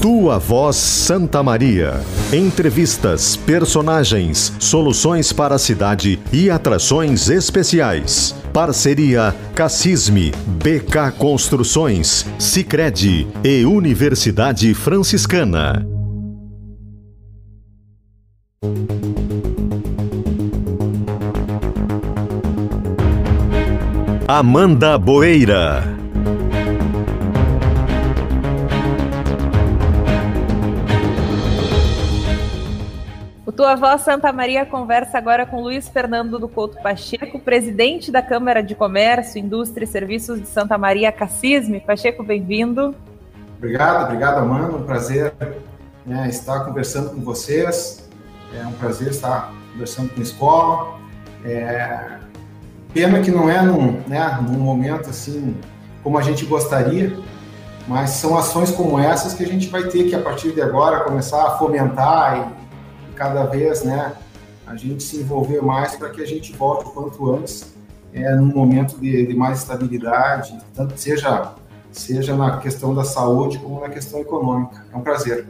Tua Voz Santa Maria. Entrevistas, personagens, soluções para a cidade e atrações especiais. Parceria Cassisme, BK Construções, Sicredi e Universidade Franciscana. Amanda Boeira. Tua Voz Santa Maria conversa agora com Luiz Fernando do Couto Pacheco, presidente da Câmara de Comércio, Indústria e Serviços de Santa Maria, Cassisme. Pacheco, bem-vindo. Obrigado, obrigado, Amanda. Um prazer né, estar conversando com vocês. É um prazer estar conversando com a escola. É... Pena que não é num, né, num momento assim como a gente gostaria, mas são ações como essas que a gente vai ter que, a partir de agora, começar a fomentar cada vez, né, a gente se envolver mais para que a gente volte o quanto antes é, num momento de, de, mais estabilidade, tanto seja seja na questão da saúde como na questão econômica. É um prazer.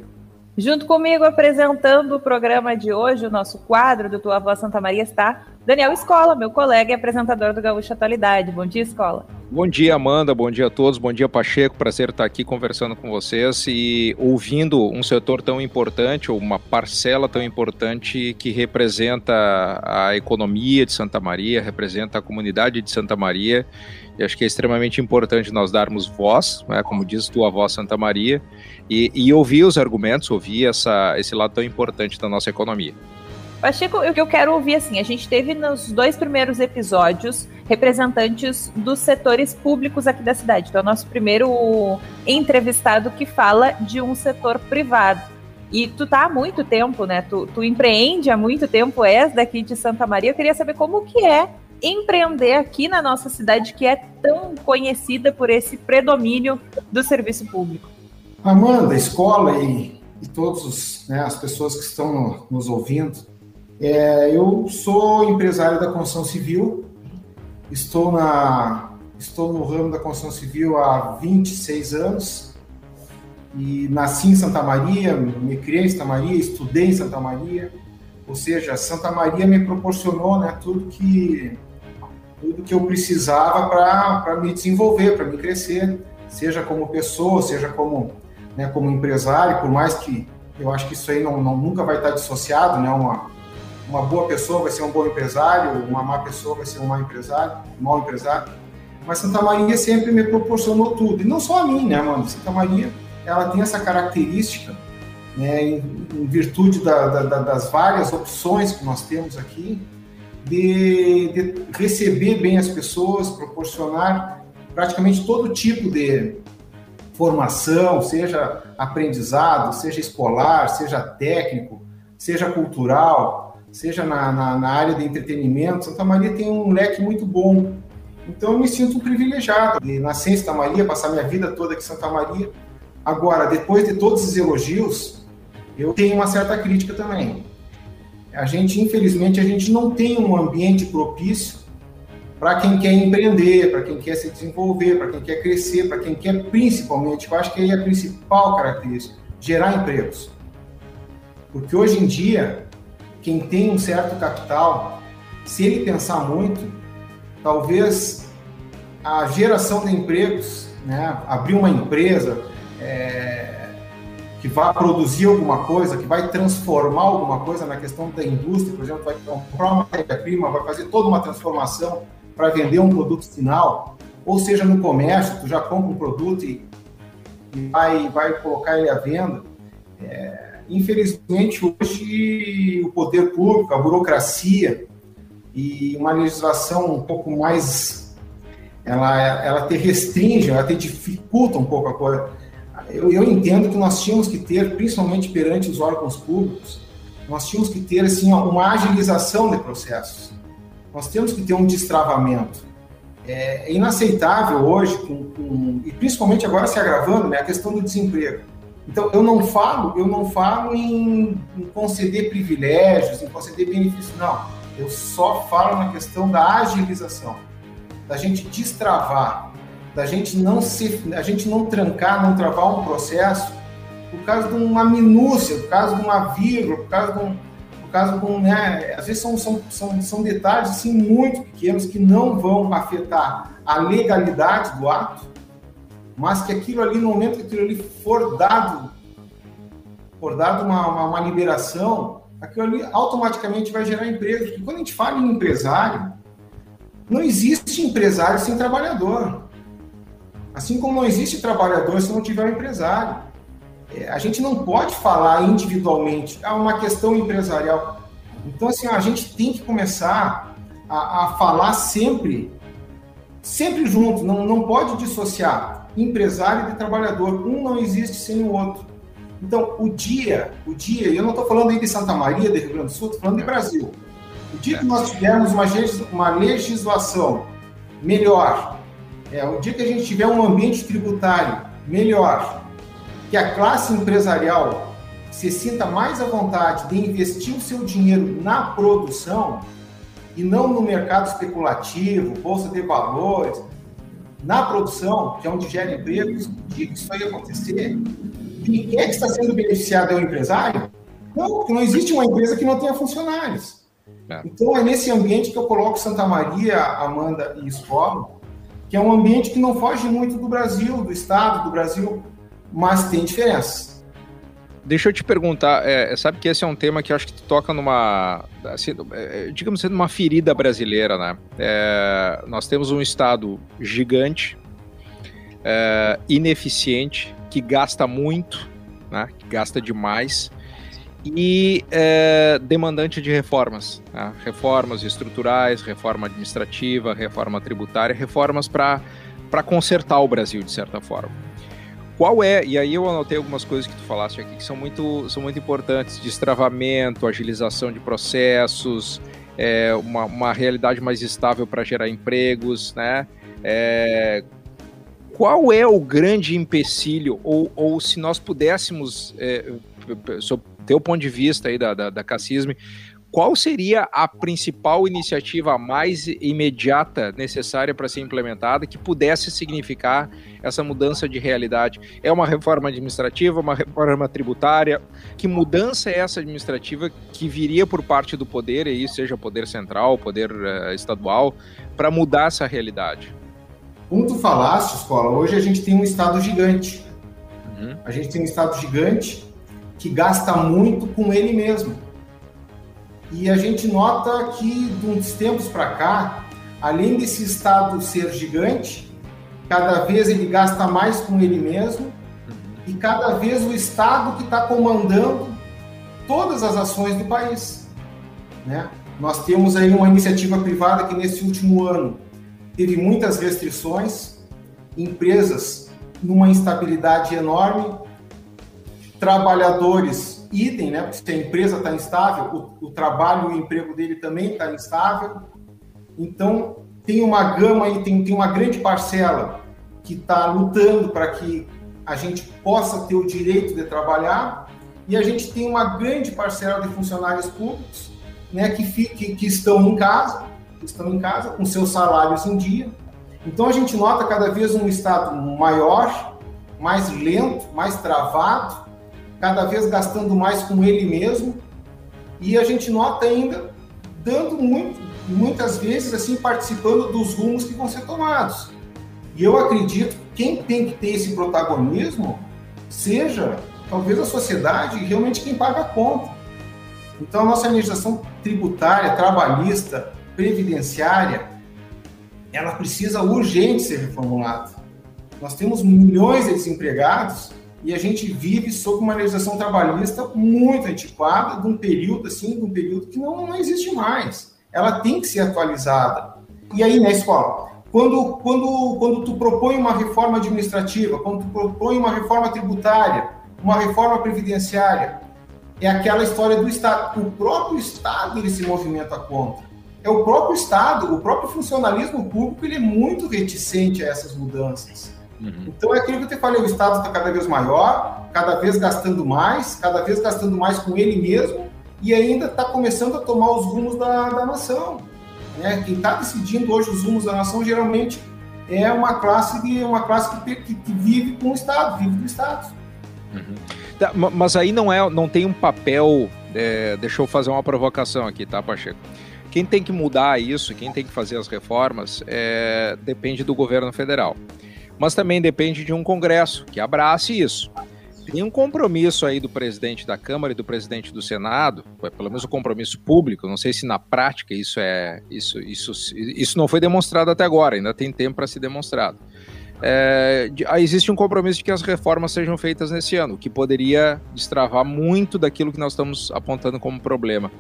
Junto comigo, apresentando o programa de hoje, o nosso quadro do Tua Voz Santa Maria está Daniel Escola, meu colega e apresentador do Gaúcho Atualidade. Bom dia, Escola. Bom dia, Amanda. Bom dia a todos. Bom dia, Pacheco. Prazer estar aqui conversando com vocês e ouvindo um setor tão importante, ou uma parcela tão importante que representa a economia de Santa Maria, representa a comunidade de Santa Maria. E acho que é extremamente importante nós darmos voz, né, como diz tua voz Santa Maria, e, e ouvir os argumentos, ouvir essa, esse lado tão importante da nossa economia. Pacheco, o que eu quero ouvir assim, a gente teve nos dois primeiros episódios representantes dos setores públicos aqui da cidade. Então, é o nosso primeiro entrevistado que fala de um setor privado. E tu tá há muito tempo, né? Tu, tu empreende há muito tempo, és daqui de Santa Maria. Eu queria saber como que é empreender aqui na nossa cidade, que é tão conhecida por esse predomínio do serviço público. Amanda, escola e, e todas né, as pessoas que estão nos ouvindo, é, eu sou empresário da construção civil, estou, na, estou no ramo da construção civil há 26 anos. E nasci em Santa Maria, me criei em Santa Maria, estudei em Santa Maria, ou seja, Santa Maria me proporcionou né, tudo, que, tudo que eu precisava para me desenvolver, para me crescer, seja como pessoa, seja como, né, como empresário, por mais que eu acho que isso aí não, não nunca vai estar dissociado, né, uma, uma boa pessoa vai ser um bom empresário, uma má pessoa vai ser um mau empresário, um mau empresário. Mas Santa Maria sempre me proporcionou tudo. E não só a mim, né, mano? Santa Maria, ela tem essa característica, né, em, em virtude da, da, das várias opções que nós temos aqui, de, de receber bem as pessoas, proporcionar praticamente todo tipo de formação, seja aprendizado, seja escolar, seja técnico, seja cultural, seja na, na, na, área de entretenimento, Santa Maria tem um leque muito bom. Então eu me sinto privilegiado de nascer em Santa Maria, passar minha vida toda aqui em Santa Maria. Agora, depois de todos os elogios, eu tenho uma certa crítica também. A gente, infelizmente, a gente não tem um ambiente propício para quem quer empreender, para quem quer se desenvolver, para quem quer crescer, para quem quer principalmente, eu acho que aí é a principal característica, gerar empregos. Porque hoje em dia, quem tem um certo capital, se ele pensar muito, talvez a geração de empregos, né, abrir uma empresa é, que vai produzir alguma coisa, que vai transformar alguma coisa na questão da indústria, por exemplo, vai comprar uma matéria-prima, vai fazer toda uma transformação para vender um produto final, ou seja, no comércio, tu já compra um produto e, e vai, vai colocar ele à venda. É, Infelizmente, hoje, o poder público, a burocracia e uma legislação um pouco mais. Ela, ela te restringe, ela te dificulta um pouco a coisa. Eu, eu entendo que nós tínhamos que ter, principalmente perante os órgãos públicos, nós tínhamos que ter assim, uma agilização de processos. Nós temos que ter um destravamento. É, é inaceitável hoje, com, com, e principalmente agora se agravando, né, a questão do desemprego então, eu não falo, eu não falo em, em conceder privilégios, em conceder benefícios, não. Eu só falo na questão da agilização, da gente destravar, da gente não se, a gente não trancar, não travar um processo por causa de uma minúcia, por causa de uma vírgula, por causa de um, por causa de um né, às vezes são, são, são, são detalhes assim, muito pequenos que não vão afetar a legalidade do ato, mas que aquilo ali, no momento que aquilo ali for dado, for dado uma, uma, uma liberação, aquilo ali automaticamente vai gerar emprego. Porque quando a gente fala em empresário, não existe empresário sem trabalhador. Assim como não existe trabalhador se não tiver um empresário. É, a gente não pode falar individualmente, é uma questão empresarial. Então, assim, a gente tem que começar a, a falar sempre, sempre junto, não, não pode dissociar empresário de trabalhador. Um não existe sem o outro. Então, o dia, o dia, e eu não estou falando aí de Santa Maria, de Rio Grande do Sul, estou falando de Brasil. O dia que nós tivermos uma, uma legislação melhor, é, o dia que a gente tiver um ambiente tributário melhor, que a classe empresarial se sinta mais à vontade de investir o seu dinheiro na produção e não no mercado especulativo, bolsa de valores, na produção, que é onde gera empregos, que isso vai acontecer, e quem é que está sendo beneficiado é o empresário? Não, porque não existe uma empresa que não tenha funcionários. É. Então é nesse ambiente que eu coloco Santa Maria, Amanda e Escola, que é um ambiente que não foge muito do Brasil, do Estado, do Brasil, mas tem diferença. Deixa eu te perguntar, é, sabe que esse é um tema que acho que tu toca numa, assim, é, digamos assim, numa ferida brasileira, né? É, nós temos um Estado gigante, é, ineficiente, que gasta muito, né? Que gasta demais, e é, demandante de reformas, né? reformas estruturais, reforma administrativa, reforma tributária, reformas para consertar o Brasil de certa forma. Qual é, e aí eu anotei algumas coisas que tu falaste aqui que são muito, são muito importantes, destravamento, agilização de processos, é, uma, uma realidade mais estável para gerar empregos, né? É, qual é o grande empecilho, ou, ou se nós pudéssemos, é, sob teu ponto de vista aí da, da, da Cassisme, qual seria a principal iniciativa mais imediata necessária para ser implementada que pudesse significar essa mudança de realidade? É uma reforma administrativa, uma reforma tributária? Que mudança é essa administrativa que viria por parte do poder, aí seja poder central, poder uh, estadual, para mudar essa realidade? Como tu falaste, Escola, hoje a gente tem um Estado gigante. Uhum. A gente tem um Estado gigante que gasta muito com ele mesmo. E a gente nota que, de uns tempos para cá, além desse Estado ser gigante, cada vez ele gasta mais com ele mesmo e cada vez o Estado que está comandando todas as ações do país. Né? Nós temos aí uma iniciativa privada que, nesse último ano, teve muitas restrições, empresas numa instabilidade enorme, trabalhadores, idem, né? Se a empresa está instável, o, o trabalho o emprego dele também está instável. Então, tem uma gama aí, tem, tem uma grande parcela que está lutando para que a gente possa ter o direito de trabalhar, e a gente tem uma grande parcela de funcionários públicos né, que, que, que estão em casa, estão em casa com seus salários em dia. Então a gente nota cada vez um Estado maior, mais lento, mais travado, cada vez gastando mais com ele mesmo, e a gente nota ainda dando muito, muitas vezes assim participando dos rumos que vão ser tomados. E eu acredito que quem tem que ter esse protagonismo seja talvez a sociedade realmente quem paga a conta. Então a nossa legislação tributária, trabalhista, previdenciária, ela precisa urgente ser reformulada. Nós temos milhões de desempregados e a gente vive sob uma legislação trabalhista muito antiquada, de um período assim, de um período que não, não existe mais. Ela tem que ser atualizada. E aí, na escola, quando, quando, quando tu propõe uma reforma administrativa, quando tu propõe uma reforma tributária, uma reforma previdenciária, é aquela história do Estado. O próprio Estado ele se movimenta contra. É o próprio Estado, o próprio funcionalismo público, ele é muito reticente a essas mudanças. Uhum. Então é aquilo que eu te falei, o Estado está cada vez maior, cada vez gastando mais, cada vez gastando mais com ele mesmo, e ainda está começando a tomar os rumos da, da nação. Né? Quem está decidindo hoje os rumos da nação geralmente é uma classe de uma classe que, que, que, vive com o Estado, vive do Estado. Uhum. Tá, mas aí não é, não tem um papel. É, deixa eu fazer uma provocação aqui, tá, Pacheco? Quem tem que mudar isso, quem tem que fazer as reformas, é, depende do governo federal. Mas também depende de um Congresso que abrace isso. Tem um compromisso aí do presidente da Câmara e do presidente do Senado, pelo menos um compromisso público, não sei se na prática isso é isso isso isso não foi demonstrado até agora, ainda tem tempo para ser demonstrado. É, existe um compromisso de que as reformas sejam feitas nesse ano, o que poderia destravar muito daquilo que nós estamos apontando como problema.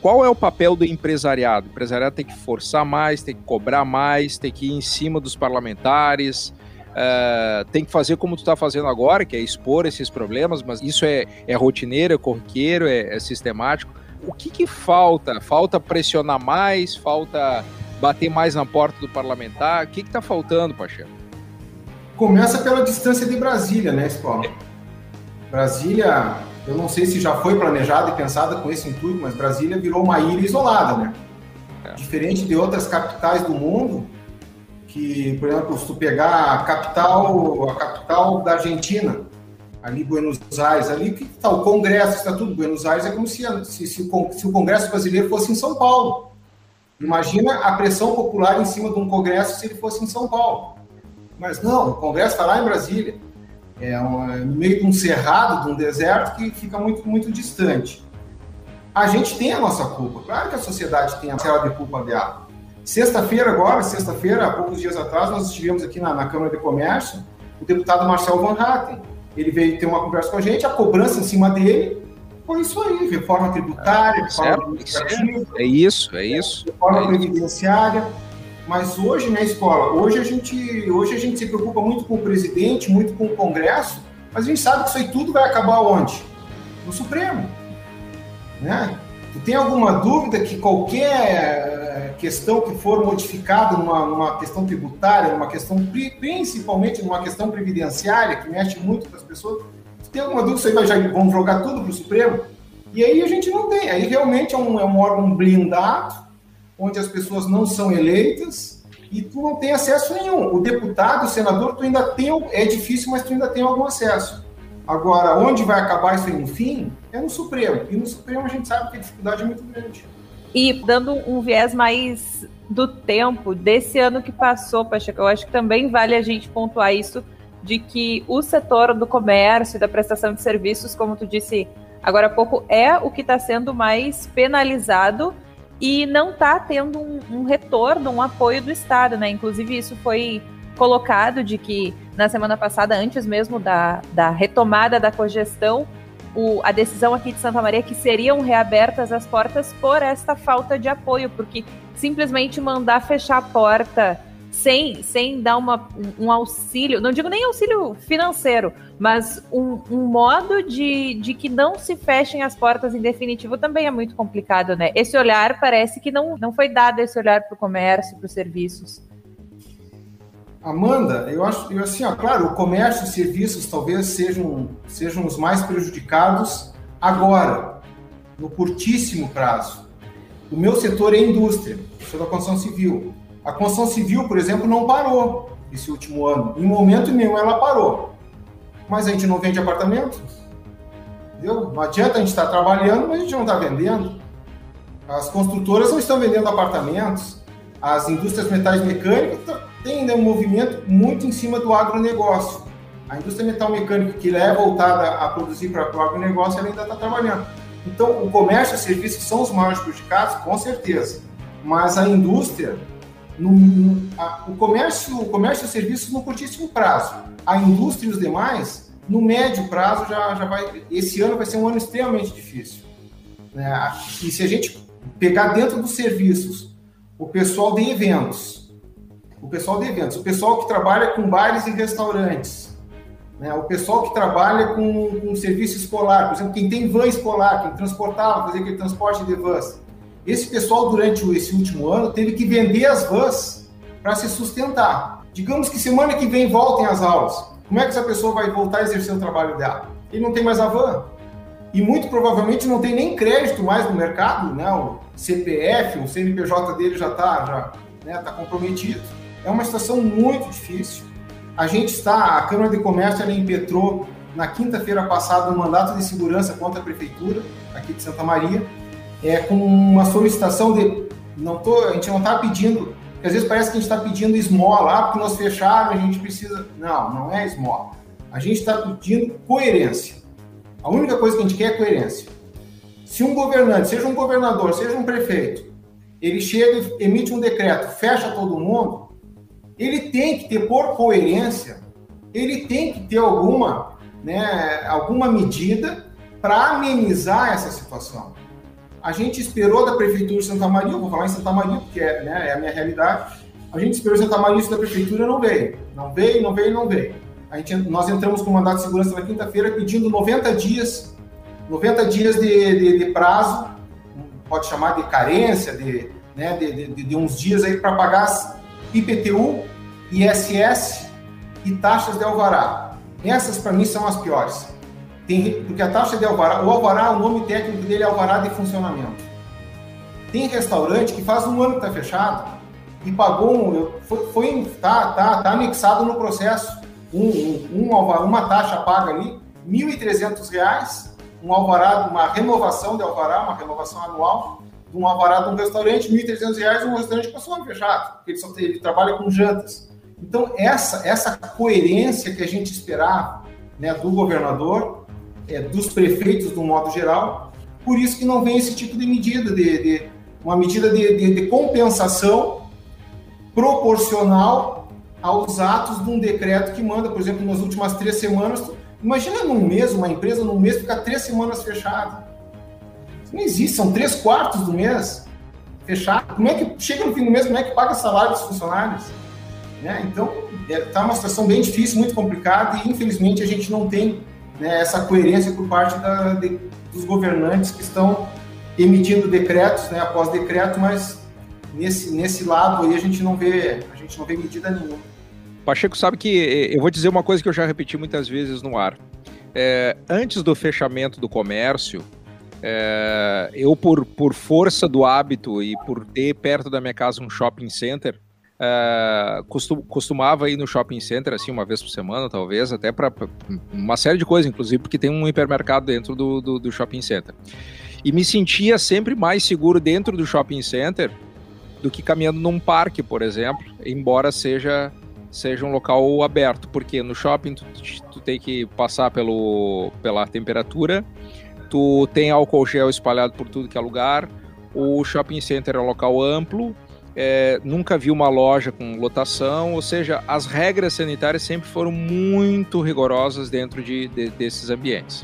Qual é o papel do empresariado? O empresariado tem que forçar mais, tem que cobrar mais, tem que ir em cima dos parlamentares, Uh, tem que fazer como tu está fazendo agora, que é expor esses problemas, mas isso é, é rotineiro, é corriqueiro, é, é sistemático. O que, que falta? Falta pressionar mais? Falta bater mais na porta do parlamentar? O que está faltando, Pacheco? Começa pela distância de Brasília, né, Escola? Brasília, eu não sei se já foi planejada e pensada com esse intuito, mas Brasília virou uma ilha isolada, né? É. Diferente de outras capitais do mundo, que, por exemplo, se tu pegar a capital, a capital da Argentina, ali Buenos Aires, ali que está o Congresso, está tudo. Buenos Aires é como se, se, se, o, se o Congresso brasileiro fosse em São Paulo. Imagina a pressão popular em cima de um Congresso se ele fosse em São Paulo. Mas não, o Congresso está lá em Brasília. É, é no meio de um cerrado, de um deserto que fica muito, muito distante. A gente tem a nossa culpa. Claro que a sociedade tem a cela de culpa dela. Sexta-feira, agora, sexta-feira, há poucos dias atrás, nós estivemos aqui na, na, Câmara de Comércio, o deputado Marcel Van Hatten. Ele veio ter uma conversa com a gente, a cobrança em cima dele foi isso aí, reforma tributária, reforma administrativa. É isso, é isso. Reforma é previdenciária. Mas hoje na escola, hoje a gente, hoje a gente se preocupa muito com o presidente, muito com o Congresso, mas a gente sabe que isso aí tudo vai acabar onde? No Supremo. Né? Tu tem alguma dúvida que qualquer questão que for modificada numa, numa questão tributária, numa questão principalmente numa questão previdenciária que mexe muito com as pessoas, tu tem alguma dúvida vai já vão jogar tudo para o Supremo? E aí a gente não tem. Aí realmente é um, é um órgão blindado, onde as pessoas não são eleitas e tu não tem acesso nenhum. O deputado, o senador, tu ainda tem, é difícil, mas tu ainda tem algum acesso. Agora, onde vai acabar isso aí no fim é no Supremo. E no Supremo a gente sabe que a dificuldade é muito grande. E dando um viés mais do tempo, desse ano que passou, Pacheco, eu acho que também vale a gente pontuar isso, de que o setor do comércio e da prestação de serviços, como tu disse agora há pouco, é o que está sendo mais penalizado e não está tendo um, um retorno, um apoio do Estado, né? Inclusive, isso foi colocado de que na semana passada, antes mesmo da, da retomada da cogestão, o, a decisão aqui de Santa Maria que seriam reabertas as portas por esta falta de apoio, porque simplesmente mandar fechar a porta sem, sem dar uma, um, um auxílio, não digo nem auxílio financeiro, mas um, um, modo de, de que não se fechem as portas em definitivo também é muito complicado, né? Esse olhar parece que não, não foi dado esse olhar para o comércio, para os serviços. Amanda, eu acho, eu, assim, ó, claro, o comércio e serviços talvez sejam, sejam os mais prejudicados agora, no curtíssimo prazo. O meu setor é indústria, sou da construção civil. A construção civil, por exemplo, não parou esse último ano. Em momento nenhum ela parou. Mas a gente não vende apartamento. Entendeu? Não adianta a gente estar trabalhando, mas a gente não está vendendo. As construtoras não estão vendendo apartamentos. As indústrias metais mecânicas tem ainda um movimento muito em cima do agronegócio. A indústria metal mecânica, que é voltada a produzir para o agronegócio, ela ainda está trabalhando. Então, o comércio e serviços são os maiores prejudicados, com certeza. Mas a indústria, no, a, o, comércio, o comércio e serviços no curtíssimo prazo. A indústria e os demais, no médio prazo, já, já vai. Esse ano vai ser um ano extremamente difícil. Né? E se a gente pegar dentro dos serviços o pessoal de eventos, o pessoal de eventos, o pessoal que trabalha com bares e restaurantes, né? o pessoal que trabalha com, com serviço escolar, por exemplo, quem tem van escolar, quem transportava, fazer aquele transporte de vans. Esse pessoal, durante esse último ano, teve que vender as vans para se sustentar. Digamos que semana que vem voltem as aulas. Como é que essa pessoa vai voltar a exercer o trabalho dela? Ele não tem mais a van. E muito provavelmente não tem nem crédito mais no mercado, né? O CPF, o CNPJ dele já está já, né, tá comprometido. É uma situação muito difícil. A gente está, a Câmara de Comércio ela impetrou na quinta-feira passada um mandato de segurança contra a prefeitura aqui de Santa Maria, é, com uma solicitação de. Não tô, a gente não está pedindo, porque às vezes parece que a gente está pedindo esmola, ah, porque nós fecharam, a gente precisa. Não, não é esmola. A gente está pedindo coerência. A única coisa que a gente quer é coerência. Se um governante, seja um governador, seja um prefeito, ele chega e emite um decreto, fecha todo mundo, ele tem que ter, por coerência, ele tem que ter alguma, né, alguma medida para amenizar essa situação. A gente esperou da Prefeitura de Santa Maria, vou falar em Santa Maria, porque é, né, é a minha realidade, a gente esperou Santa Maria, isso da Prefeitura não veio. Não veio, não veio, não veio. A gente, nós entramos com o mandato de segurança na quinta-feira pedindo 90 dias, 90 dias de, de, de, prazo, pode chamar de carência, de, né, de, de uns dias aí para pagar IPTU, ISS e taxas de alvará. Essas, para mim, são as piores. Tem, porque a taxa de alvará, o alvará, o nome técnico dele é alvará de funcionamento. Tem restaurante que faz um ano que está fechado e pagou um, foi, foi tá, tá, tá anexado no processo um, um, um uma taxa paga ali, R$ 1.300, um alvará, uma renovação de alvará, uma renovação anual, de um alvará de um restaurante, R$ 1.300, um restaurante passou ano fechado, porque ele, só, ele trabalha com jantas. Então, essa, essa coerência que a gente esperava né, do governador, é, dos prefeitos, do modo geral, por isso que não vem esse tipo de medida, de, de uma medida de, de, de compensação proporcional aos atos de um decreto que manda, por exemplo, nas últimas três semanas. Imagina num mês, uma empresa num mês ficar três semanas fechada. Não existe, são três quartos do mês fechado. Como é que chega no fim do mês, como é que paga salário dos funcionários? Né? Então, está é, tá uma situação bem difícil, muito complicada, e infelizmente a gente não tem né, essa coerência por parte da, de, dos governantes que estão emitindo decretos, né, após decreto, mas nesse, nesse lado aí a gente não vê a gente não vê medida nenhuma. Pacheco sabe que eh, eu vou dizer uma coisa que eu já repeti muitas vezes no ar. É, antes do fechamento do comércio, é, eu por, por força do hábito e por ter perto da minha casa um shopping center, Uh, costum, costumava ir no shopping center assim uma vez por semana, talvez, até para uma série de coisas, inclusive porque tem um hipermercado dentro do, do, do, shopping center. E me sentia sempre mais seguro dentro do shopping center do que caminhando num parque, por exemplo, embora seja seja um local aberto, porque no shopping tu, tu tem que passar pelo, pela temperatura, tu tem álcool gel espalhado por tudo que é lugar, o shopping center é um local amplo, é, nunca vi uma loja com lotação, ou seja, as regras sanitárias sempre foram muito rigorosas dentro de, de desses ambientes.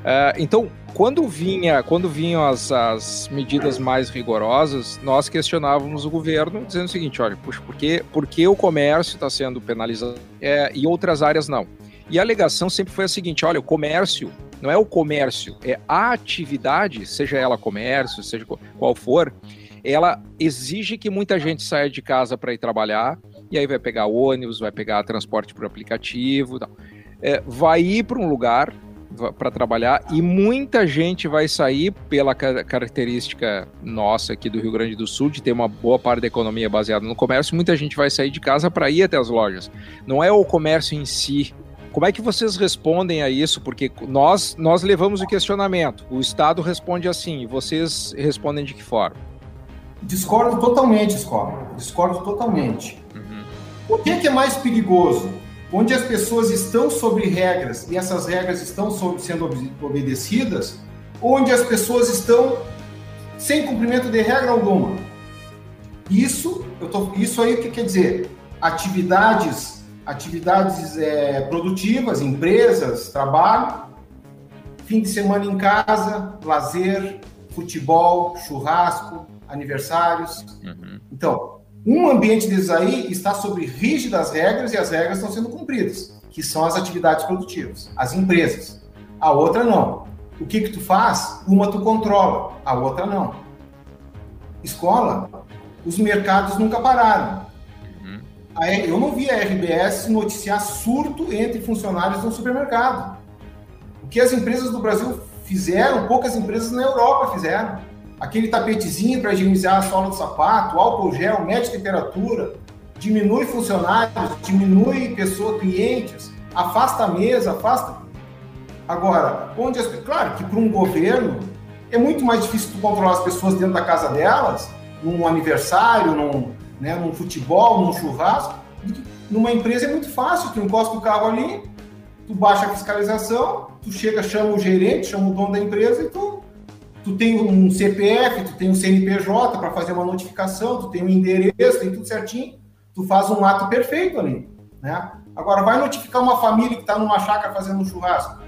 Uh, então, quando vinha, quando vinham as, as, medidas mais rigorosas, nós questionávamos o governo dizendo o seguinte: olha, puxa, por que, por que o comércio está sendo penalizado é, e outras áreas não? E a alegação sempre foi a seguinte: olha, o comércio não é o comércio, é a atividade, seja ela comércio, seja qual for, ela exige que muita gente saia de casa para ir trabalhar, e aí vai pegar ônibus, vai pegar transporte por aplicativo, é, vai ir para um lugar para trabalhar e muita gente vai sair pela característica nossa aqui do Rio Grande do Sul de ter uma boa parte da economia baseada no comércio, muita gente vai sair de casa para ir até as lojas. Não é o comércio em si. Como é que vocês respondem a isso? Porque nós nós levamos o questionamento. O Estado responde assim, vocês respondem de que forma? Discordo totalmente, escola. Discordo totalmente. Uhum. O que é, que é mais perigoso? Onde as pessoas estão sobre regras e essas regras estão sendo obedecidas, onde as pessoas estão sem cumprimento de regra alguma. Isso, eu tô, isso aí o que quer dizer? Atividades, atividades é, produtivas, empresas, trabalho, fim de semana em casa, lazer, futebol, churrasco, aniversários. Uhum. Então, um ambiente desses aí está sob rígidas regras e as regras estão sendo cumpridas, que são as atividades produtivas, as empresas. A outra não. O que que tu faz? Uma tu controla, a outra não. Escola, os mercados nunca pararam. Uhum. Eu não vi a RBS noticiar surto entre funcionários no supermercado. O que as empresas do Brasil fizeram, poucas empresas na Europa fizeram aquele tapetezinho para higienizar a sola do sapato, álcool gel, mede temperatura, diminui funcionários, diminui pessoa, clientes, afasta a mesa, afasta. Agora, onde as, claro que para um governo é muito mais difícil controlar as pessoas dentro da casa delas, num aniversário, num, né, num futebol, num churrasco. Numa empresa é muito fácil, tu encosta o carro ali, tu baixa a fiscalização, tu chega, chama o gerente, chama o dono da empresa e tu, tu tem um CPF, tu tem um CNPJ para fazer uma notificação, tu tem um endereço, tem tudo certinho, tu faz um ato perfeito ali, né? Agora, vai notificar uma família que está numa chácara fazendo um churrasco.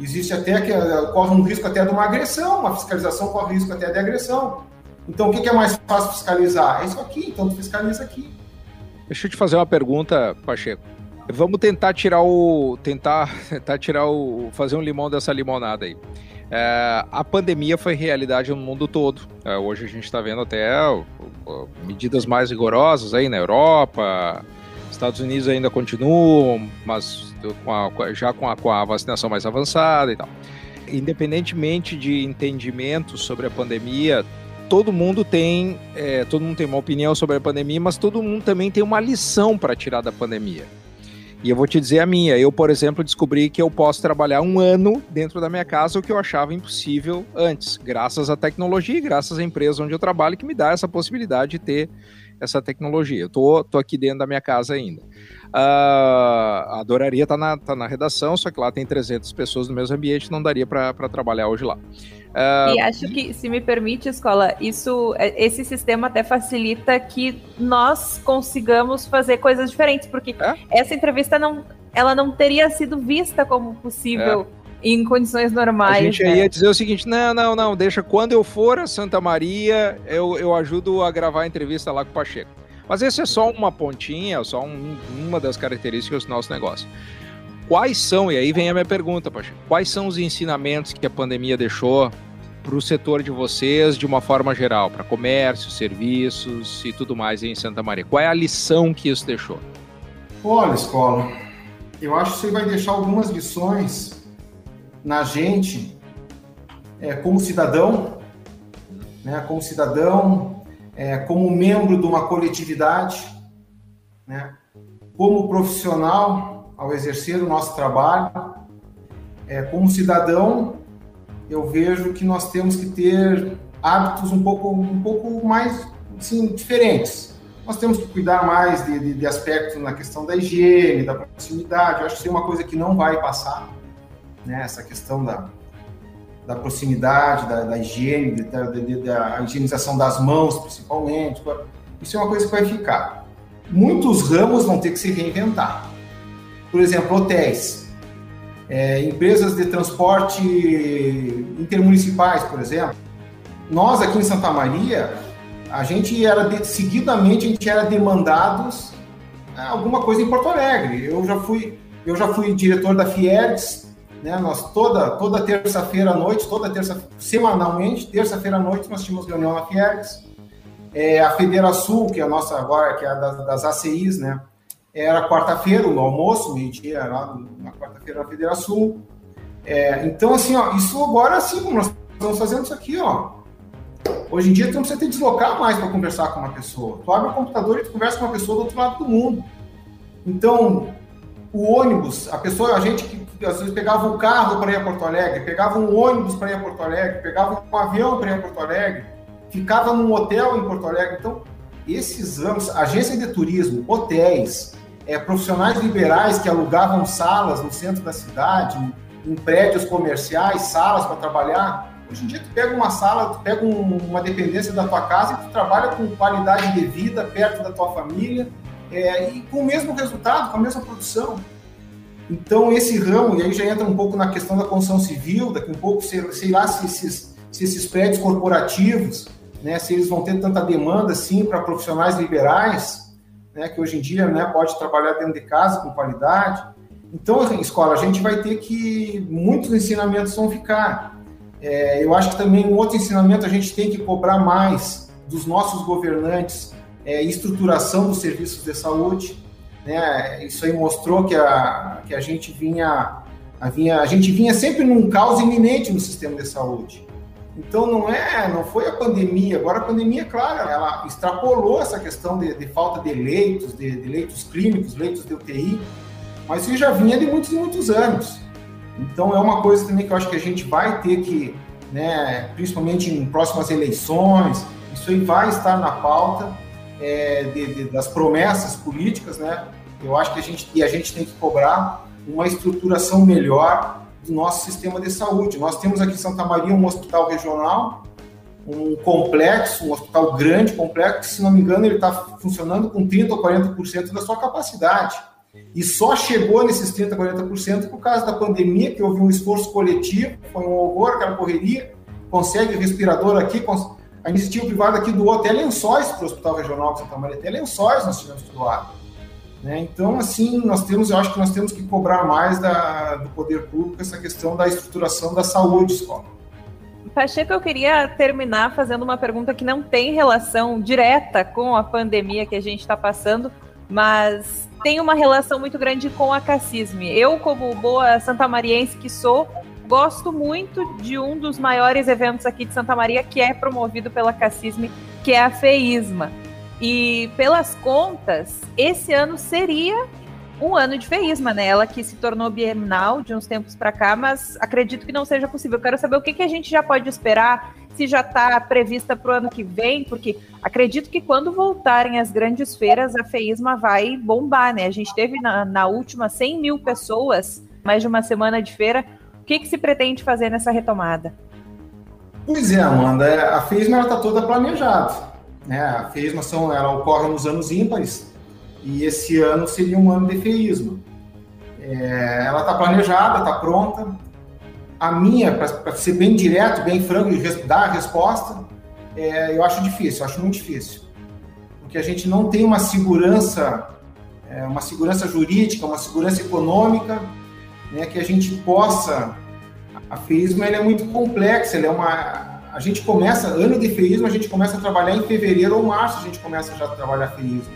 Existe até que eh, corre um risco até de uma agressão, uma fiscalização corre risco até de agressão. Então, o que é mais fácil fiscalizar? É isso aqui, então tu fiscaliza aqui. Deixa eu te fazer uma pergunta, Pacheco. Vamos tentar tirar o. tentar, tentar tirar o. fazer um limão dessa limonada aí. É, a pandemia foi realidade no mundo todo. É, hoje a gente está vendo até medidas mais rigorosas aí na Europa, Estados Unidos ainda continuam, mas com a, já com a, com a vacinação mais avançada e tal. Independentemente de entendimento sobre a pandemia, todo mundo tem é, todo mundo tem uma opinião sobre a pandemia, mas todo mundo também tem uma lição para tirar da pandemia. E eu vou te dizer a minha. Eu, por exemplo, descobri que eu posso trabalhar um ano dentro da minha casa, o que eu achava impossível antes, graças à tecnologia e graças à empresa onde eu trabalho, que me dá essa possibilidade de ter essa tecnologia. Eu tô, tô aqui dentro da minha casa ainda. Uh, adoraria estar tá na, tá na redação, só que lá tem 300 pessoas no mesmo ambiente, não daria para trabalhar hoje lá. Uh, e acho que, se me permite, escola, isso, é, esse sistema até facilita que nós consigamos fazer coisas diferentes, porque é? essa entrevista não, ela não teria sido vista como possível. É em condições normais. A gente né? ia dizer o seguinte: não, não, não, deixa quando eu for a Santa Maria, eu, eu ajudo a gravar a entrevista lá com o Pacheco. Mas esse é só uma pontinha, só um, uma das características do nosso negócio. Quais são, e aí vem a minha pergunta, Pacheco, quais são os ensinamentos que a pandemia deixou para o setor de vocês de uma forma geral, para comércio, serviços e tudo mais em Santa Maria? Qual é a lição que isso deixou? Olha, escola, eu acho que você vai deixar algumas lições na gente é, como cidadão, né, como cidadão, é, como membro de uma coletividade, né, como profissional ao exercer o nosso trabalho, é, como cidadão, eu vejo que nós temos que ter hábitos um pouco, um pouco mais assim, diferentes. Nós temos que cuidar mais de, de, de aspectos na questão da higiene, da proximidade. Eu acho que isso é uma coisa que não vai passar né? Essa questão da, da proximidade, da, da higiene, da, da, da, higienização das mãos, principalmente. Isso é uma coisa que vai ficar. Muitos ramos vão ter que se reinventar. Por exemplo, hotéis, é, empresas de transporte intermunicipais, por exemplo. Nós aqui em Santa Maria, a gente era de, seguidamente a gente era demandados alguma coisa em Porto Alegre. Eu já fui eu já fui diretor da Fiergs né? Nós toda toda terça-feira à noite, toda terça semanalmente, terça-feira à noite nós tínhamos reunião na Fiergs. É, a Federação, que é a nossa agora, que é a das, das ACIs, né? Era quarta-feira, no almoço, meio-dia, lá na quarta-feira na Federação. É, então, assim, ó, isso agora, assim, como nós estamos fazendo isso aqui, ó. Hoje em dia, tu não precisa te deslocar mais para conversar com uma pessoa. Tu abre o computador e tu conversa com uma pessoa do outro lado do mundo. Então, o ônibus, a pessoa, a gente que às vezes pegava um carro para ir a Porto Alegre, pegava um ônibus para ir a Porto Alegre, pegava um avião para ir a Porto Alegre, ficava num hotel em Porto Alegre. Então, esses anos, agência de turismo, hotéis, é, profissionais liberais que alugavam salas no centro da cidade, em, prédios comerciais, salas para trabalhar. Hoje em dia, tu pega uma sala, tu pega um, uma dependência da tua casa e tu trabalha com qualidade de vida perto da tua família é, e com o mesmo resultado, com a mesma produção. Então, esse ramo, e aí já entra um pouco na questão da construção civil, daqui um pouco, sei, sei lá se esses, se esses prédios corporativos, né, se eles vão ter tanta demanda, assim, para profissionais liberais, né, que hoje em dia né, pode trabalhar dentro de casa com qualidade. Então, escola, a gente vai ter que, muitos ensinamentos vão ficar. É, eu acho que também um outro ensinamento, a gente tem que cobrar mais dos nossos governantes é, estruturação dos serviços de saúde, né? Isso aí mostrou que a, que a gente vinha a, vinha a gente vinha sempre num caos iminente no sistema de saúde. Então não é, não foi a pandemia. Agora a pandemia, claro, ela extrapolou essa questão de, de falta de leitos, de, de, leitos clínicos, leitos de UTI, mas isso já vinha de muitos e muitos anos. Então é uma coisa também que eu acho que a gente vai ter que, né, principalmente em próximas eleições, isso aí vai estar na pauta é, de, das promessas políticas, né? Eu acho que a gente e a gente tem que cobrar uma estruturação melhor do nosso sistema de saúde. Nós temos aqui em Santa Maria um hospital regional, um complexo, um hospital grande, complexo, que, se não me engano, ele está funcionando com 30% ou 40% da sua capacidade. E só chegou nesses 30%, 40% por causa da pandemia, que houve um esforço coletivo, foi um horror, aquela correria, consegue respirador aqui, a iniciativa privada aqui doou até lençóis para o Hospital Regional de Santa Maria, até lençóis nós tivemos doar. Né? Então, assim, nós temos, eu acho que nós temos que cobrar mais da, do poder público essa questão da estruturação da saúde escola. Pacheco, eu queria terminar fazendo uma pergunta que não tem relação direta com a pandemia que a gente está passando, mas tem uma relação muito grande com a Cassisme. Eu, como boa santamariense que sou, gosto muito de um dos maiores eventos aqui de Santa Maria, que é promovido pela Cassisme, que é a FEISMA. E pelas contas, esse ano seria um ano de feísma, né? Ela que se tornou bienal de uns tempos para cá, mas acredito que não seja possível. Quero saber o que, que a gente já pode esperar, se já está prevista para o ano que vem, porque acredito que quando voltarem as grandes feiras, a feísma vai bombar, né? A gente teve na, na última 100 mil pessoas, mais de uma semana de feira. O que, que se pretende fazer nessa retomada? Pois é, Amanda, a feísma está toda planejada. Né? A feísmação ela ocorre nos anos ímpares e esse ano seria um ano de feísmo. É, ela está planejada, está pronta. A minha, para ser bem direto, bem franco e dar a resposta, é, eu acho difícil, eu acho muito difícil. Porque a gente não tem uma segurança, é, uma segurança jurídica, uma segurança econômica, né, que a gente possa. A feísma é muito complexa, ela é uma, a gente começa, ano de feísmo, a gente começa a trabalhar em fevereiro ou março, a gente começa já a trabalhar feísmo.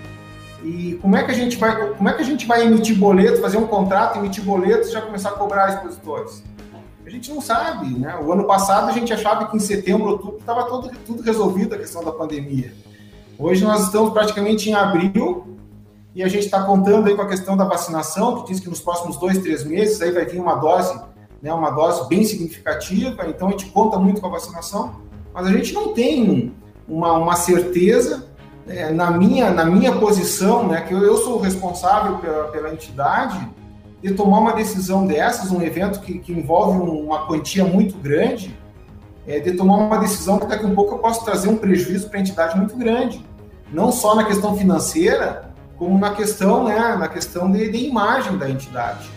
E como é que a gente vai, como é que a gente vai emitir boleto, fazer um contrato, emitir boletos e já começar a cobrar expositores? A gente não sabe, né? O ano passado a gente achava que em setembro, outubro estava tudo, tudo resolvido a questão da pandemia. Hoje nós estamos praticamente em abril e a gente está contando aí com a questão da vacinação, que diz que nos próximos dois, três meses aí vai vir uma dose né, uma dose bem significativa, então a gente conta muito com a vacinação, mas a gente não tem uma, uma certeza é, na, minha, na minha posição, né, que eu, eu sou responsável pela, pela entidade, de tomar uma decisão dessas, um evento que, que envolve uma quantia muito grande, é, de tomar uma decisão que daqui a um pouco eu posso trazer um prejuízo para a entidade muito grande, não só na questão financeira, como na questão, né, na questão de, de imagem da entidade.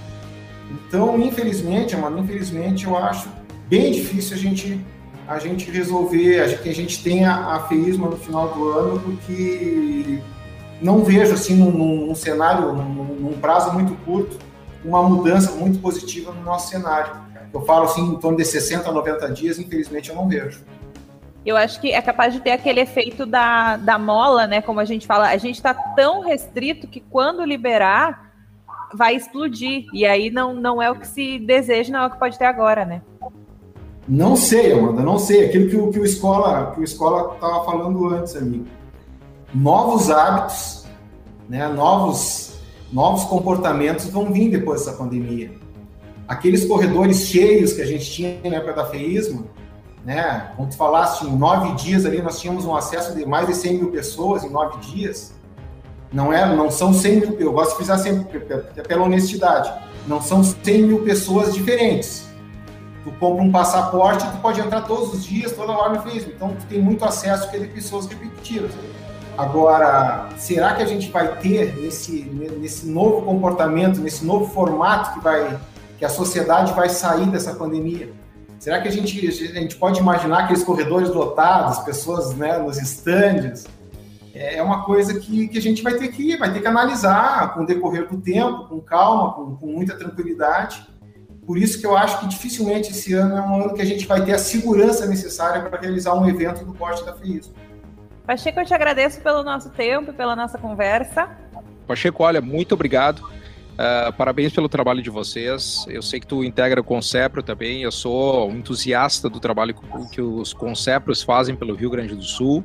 Então, infelizmente, mano, infelizmente eu acho bem difícil a gente a gente resolver, a que a gente tenha a no final do ano, porque não vejo assim num, num cenário, num, num, prazo muito curto, uma mudança muito positiva no nosso cenário. Eu falo assim em torno de 60 a 90 dias, infelizmente eu não vejo. Eu acho que é capaz de ter aquele efeito da, da mola, né? Como a gente fala, a gente está tão restrito que quando liberar, vai explodir. E aí não, não é o que se deseja, não é o que pode ter agora, né? Não sei, Amanda, não sei. Aquilo que o, que o escola que o escola estava falando antes ali. Novos hábitos, né? Novos novos comportamentos vão vir depois dessa pandemia. Aqueles corredores cheios que a gente tinha na época da feísmo, né? Como tu falaste, em nove dias ali nós tínhamos um acesso de mais de 100 mil pessoas em nove dias. Não é, não são 100 mil, eu gosto de frisar sempre, pela honestidade, não são 100 mil pessoas diferentes. Tu compra um passaporte, tu pode entrar todos os dias, toda hora no Facebook. Então, tu tem muito acesso a pessoas repetitivas. Agora, será que a gente vai ter nesse, nesse novo comportamento, nesse novo formato que vai que a sociedade vai sair dessa pandemia? Será que a gente, a gente pode imaginar aqueles corredores lotados, pessoas né, nos estandes? É, é uma coisa que, que a gente vai ter que vai ter que analisar com o decorrer do tempo, com calma, com, com muita tranquilidade. Por isso que eu acho que dificilmente esse ano é um ano que a gente vai ter a segurança necessária para realizar um evento do porte da FEISO. Pacheco, eu te agradeço pelo nosso tempo, pela nossa conversa. Pacheco, olha, muito obrigado. Uh, parabéns pelo trabalho de vocês. Eu sei que tu integra o Concepro também. Eu sou um entusiasta do trabalho que os Concepros fazem pelo Rio Grande do Sul.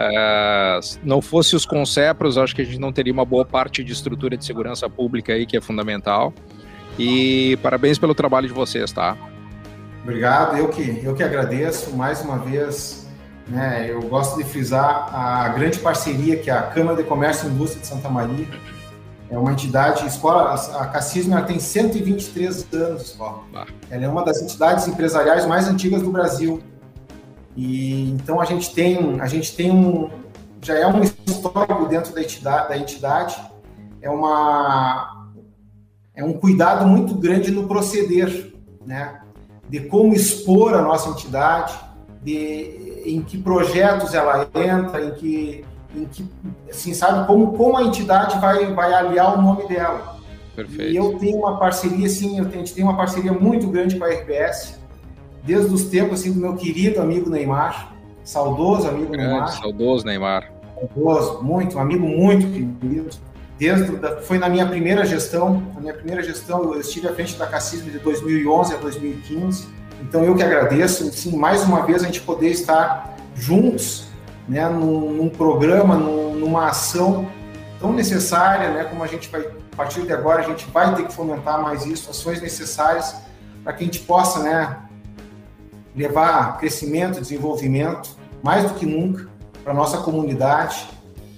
Uh, não fosse os concepros, acho que a gente não teria uma boa parte de estrutura de segurança pública aí que é fundamental. E parabéns pelo trabalho de vocês, tá? Obrigado, eu que, eu que agradeço mais uma vez. Né, eu gosto de frisar a grande parceria que a Câmara de Comércio e Indústria de Santa Maria é uma entidade, escola, a Cassismo tem 123 anos. Ah. Ela é uma das entidades empresariais mais antigas do Brasil. E então a gente tem, a gente tem um, já é um histórico dentro da entidade, da entidade é uma é um cuidado muito grande no proceder, né? De como expor a nossa entidade, de em que projetos ela entra, em que em que assim sabe como como a entidade vai vai aliar o nome dela. Perfeito. E eu tenho uma parceria assim, eu tenho, a gente tem uma parceria muito grande com a RBS, desde os tempos assim do meu querido amigo Neymar, saudoso amigo Grande, Neymar. Saudoso Neymar. Saudoso, muito, um amigo muito querido. Desde, foi na minha primeira gestão, na minha primeira gestão eu estive à frente da Cassismo de 2011 a 2015. Então eu que agradeço, sim, mais uma vez a gente poder estar juntos, né, num, num programa, num, numa ação tão necessária, né, como a gente vai a partir de agora a gente vai ter que fomentar mais isso, ações necessárias para que a gente possa, né, levar crescimento, desenvolvimento, mais do que nunca, para a nossa comunidade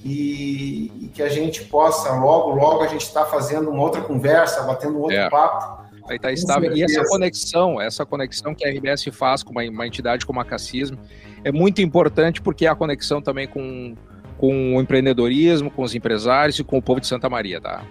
e, e, que a gente possa, logo, logo, a gente estar tá fazendo uma outra conversa, batendo um outro é. papo. Aí tá estável. E essa conexão, essa conexão que a RBS faz com uma, uma entidade como a Cassismo é muito importante porque é a conexão também com, com o empreendedorismo, com os empresários e com o povo de Santa Maria, tá?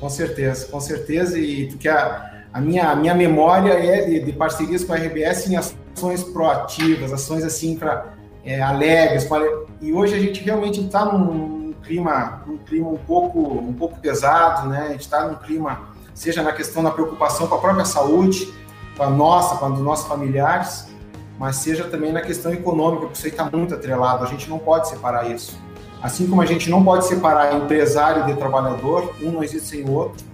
Com certeza, com certeza. E porque a, a minha, a minha memória é de, de, parcerias com a RBS em ações proativas, ações assim para é, alegres. Pra, e hoje a gente realmente está num clima, num clima um pouco, um pouco pesado, né? A gente está num clima, seja na questão da preocupação com a própria saúde, com a nossa, com a dos nossos familiares, mas seja também na questão econômica, porque isso aí está muito atrelado. A gente não pode separar isso. Assim como a gente não pode separar empresário de trabalhador, um não existe sem o outro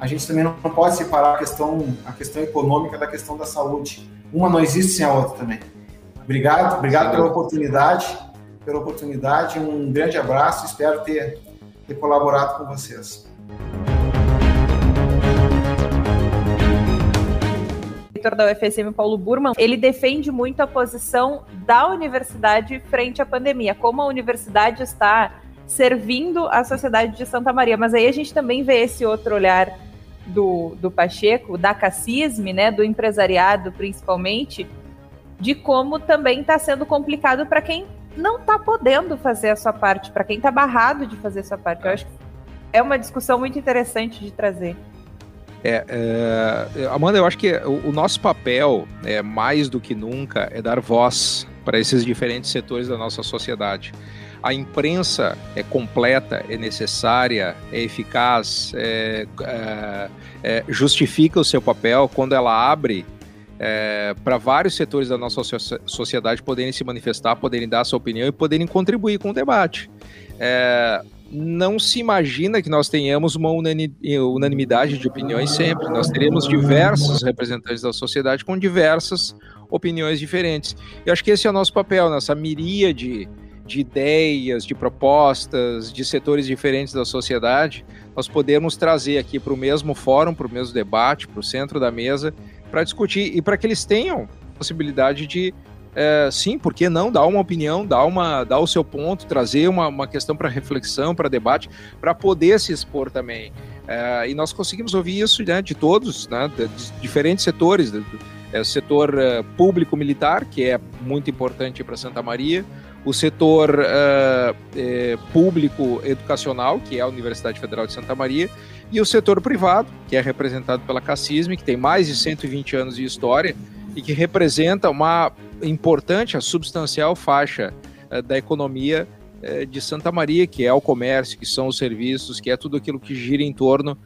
a gente também não pode separar a questão, a questão econômica da questão da saúde. Uma não existe sem a outra também. Obrigado, obrigado pela oportunidade, pela oportunidade, um grande abraço, espero ter, ter colaborado com vocês. reitor da UFSM, Paulo Burman, ele defende muito a posição da universidade frente à pandemia, como a universidade está servindo a sociedade de Santa Maria. Mas aí a gente também vê esse outro olhar do, do Pacheco, da Cassisme, né, do empresariado principalmente, de como também está sendo complicado para quem não está podendo fazer a sua parte, para quem está barrado de fazer a sua parte. Eu acho que é uma discussão muito interessante de trazer. É, é, Amanda, eu acho que o, o, nosso papel, é, mais do que nunca, é dar voz para esses diferentes setores da nossa sociedade a imprensa é completa, é necessária, é eficaz, é, é, é, justifica o seu papel quando ela abre é, para vários setores da nossa sociedade poderem se manifestar, poderem dar sua opinião e poderem contribuir com o debate. É, não se imagina que nós tenhamos uma unanimidade de opiniões sempre. Nós teremos diversos representantes da sociedade com diversas opiniões diferentes. Eu acho que esse é o nosso papel, nessa miríade de ideias, de propostas, de setores diferentes da sociedade, nós podemos trazer aqui para o mesmo fórum, para o mesmo debate, para o centro da mesa, para discutir e para que eles tenham possibilidade de, é, sim, por que não, dar uma opinião, dar, uma, dar o seu ponto, trazer uma, uma questão para reflexão, para debate, para poder se expor também. É, e nós conseguimos ouvir isso né, de todos, né, de, de diferentes setores, do, é, setor uh, público militar, que é muito importante para Santa Maria, o setor uh, é, público educacional, que é a Universidade Federal de Santa Maria, e o setor privado, que é representado pela Cassisme, que tem mais de 120 anos de história e que representa uma importante, a substancial faixa uh, da economia de Santa Maria, que é o comércio, que são os serviços, que é tudo aquilo que gira em torno,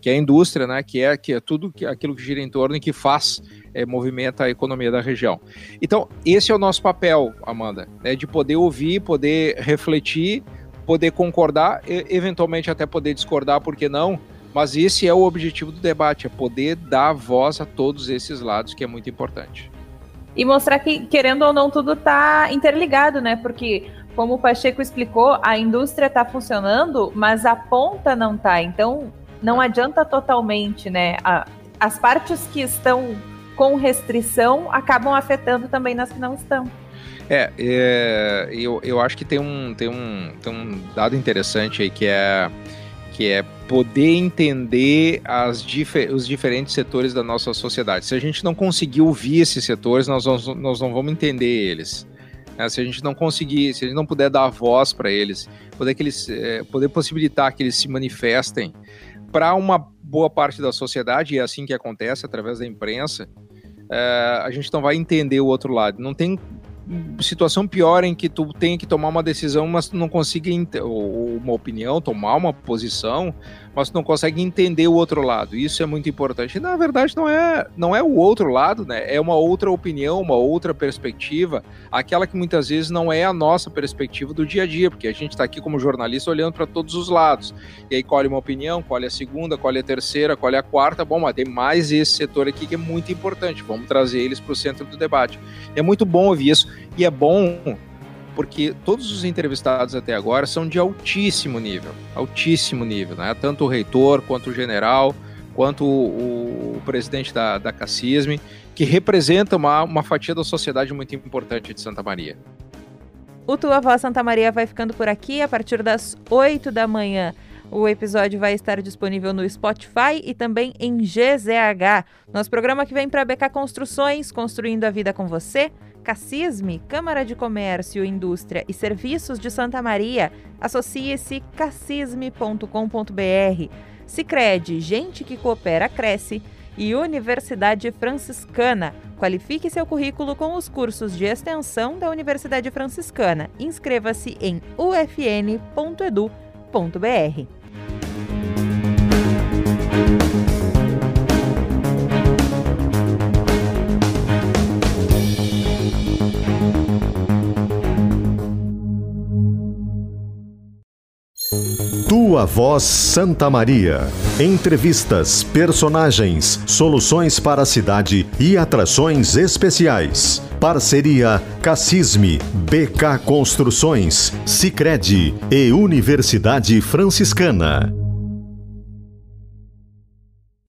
que é a indústria, né, que é, que é tudo aquilo que gira em torno e que faz é, movimenta a economia da região. Então, esse é o nosso papel, Amanda, né, de poder ouvir, poder refletir, poder concordar, e, eventualmente até poder discordar, por que não? Mas esse é o objetivo do debate, é poder dar voz a todos esses lados, que é muito importante. E mostrar que, querendo ou não, tudo está interligado, né? Porque, como o Pacheco explicou, a indústria está funcionando, mas a ponta não está. Então, não adianta totalmente, né? A, as partes que estão com restrição acabam afetando também nas que não estão. É, é eu, eu acho que tem um, tem, um, tem um dado interessante aí que é que é poder entender difer os diferentes setores da nossa sociedade. Se a gente não conseguir ouvir esses setores, nós, nós, nós não vamos entender eles. É, se a gente não conseguir, se a gente não puder dar voz para eles, poder, que eles é, poder possibilitar que eles se manifestem para uma boa parte da sociedade, e é assim que acontece através da imprensa, é, a gente não vai entender o outro lado. Não tem situação pior em que tu tem que tomar uma decisão, mas tu não consiga ou uma opinião, tomar uma posição, mas não consegue entender o outro lado. Isso é muito importante. Na verdade, não é, não é o outro lado, né? É uma outra opinião, uma outra perspectiva, aquela que muitas vezes não é a nossa perspectiva do dia a dia, porque a gente está aqui como jornalista olhando para todos os lados. E aí colhe uma opinião, colhe a segunda, colhe a terceira, colhe a quarta. Bom, mas tem mais esse setor aqui que é muito importante. Vamos trazer eles para o centro do debate. É muito bom ouvir isso. E é bom porque todos os entrevistados até agora são de altíssimo nível, altíssimo nível, né? Tanto o reitor, quanto o general, quanto o, o presidente da, da que representa uma, uma fatia da sociedade muito importante de Santa Maria. O Tua Voz Santa Maria vai ficando por aqui a partir das 8 da manhã. O episódio vai estar disponível no Spotify e também em GZH. Nosso programa que vem para BK Construções, construindo a vida com você. Cassisme, Câmara de Comércio, Indústria e Serviços de Santa Maria. Associe-se cassisme.com.br. Sicredi, gente que coopera cresce. E Universidade Franciscana. Qualifique seu currículo com os cursos de extensão da Universidade Franciscana. Inscreva-se em ufn.edu.br. Tua Voz Santa Maria. Entrevistas, personagens, soluções para a cidade e atrações especiais. Parceria Cassisme, BK Construções, Sicredi e Universidade Franciscana.